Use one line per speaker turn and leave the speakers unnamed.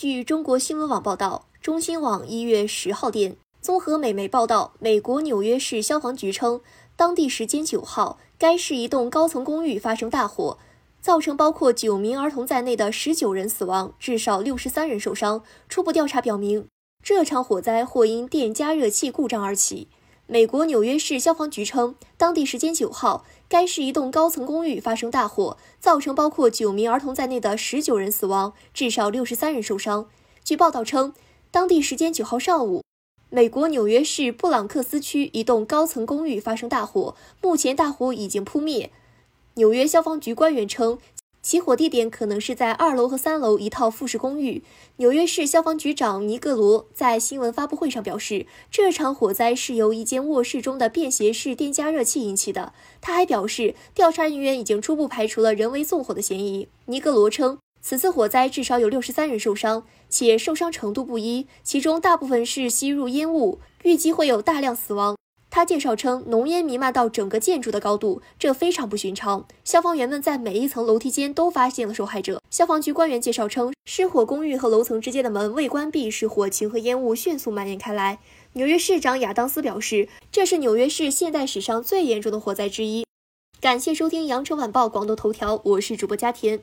据中国新闻网报道，中新网一月十号电，综合美媒报道，美国纽约市消防局称，当地时间九号，该市一栋高层公寓发生大火，造成包括九名儿童在内的十九人死亡，至少六十三人受伤。初步调查表明，这场火灾或因电加热器故障而起。美国纽约市消防局称，当地时间九号，该市一栋高层公寓发生大火，造成包括九名儿童在内的十九人死亡，至少六十三人受伤。据报道称，当地时间九号上午，美国纽约市布朗克斯区一栋高层公寓发生大火，目前大火已经扑灭。纽约消防局官员称。起火地点可能是在二楼和三楼一套复式公寓。纽约市消防局长尼格罗在新闻发布会上表示，这场火灾是由一间卧室中的便携式电加热器引起的。他还表示，调查人员已经初步排除了人为纵火的嫌疑。尼格罗称，此次火灾至少有六十三人受伤，且受伤程度不一，其中大部分是吸入烟雾，预计会有大量死亡。他介绍称，浓烟弥漫到整个建筑的高度，这非常不寻常。消防员们在每一层楼梯间都发现了受害者。消防局官员介绍称，失火公寓和楼层之间的门未关闭，使火情和烟雾迅速蔓延开来。纽约市长亚当斯表示，这是纽约市现代史上最严重的火灾之一。感谢收听羊城晚报广东头条，我是主播佳田。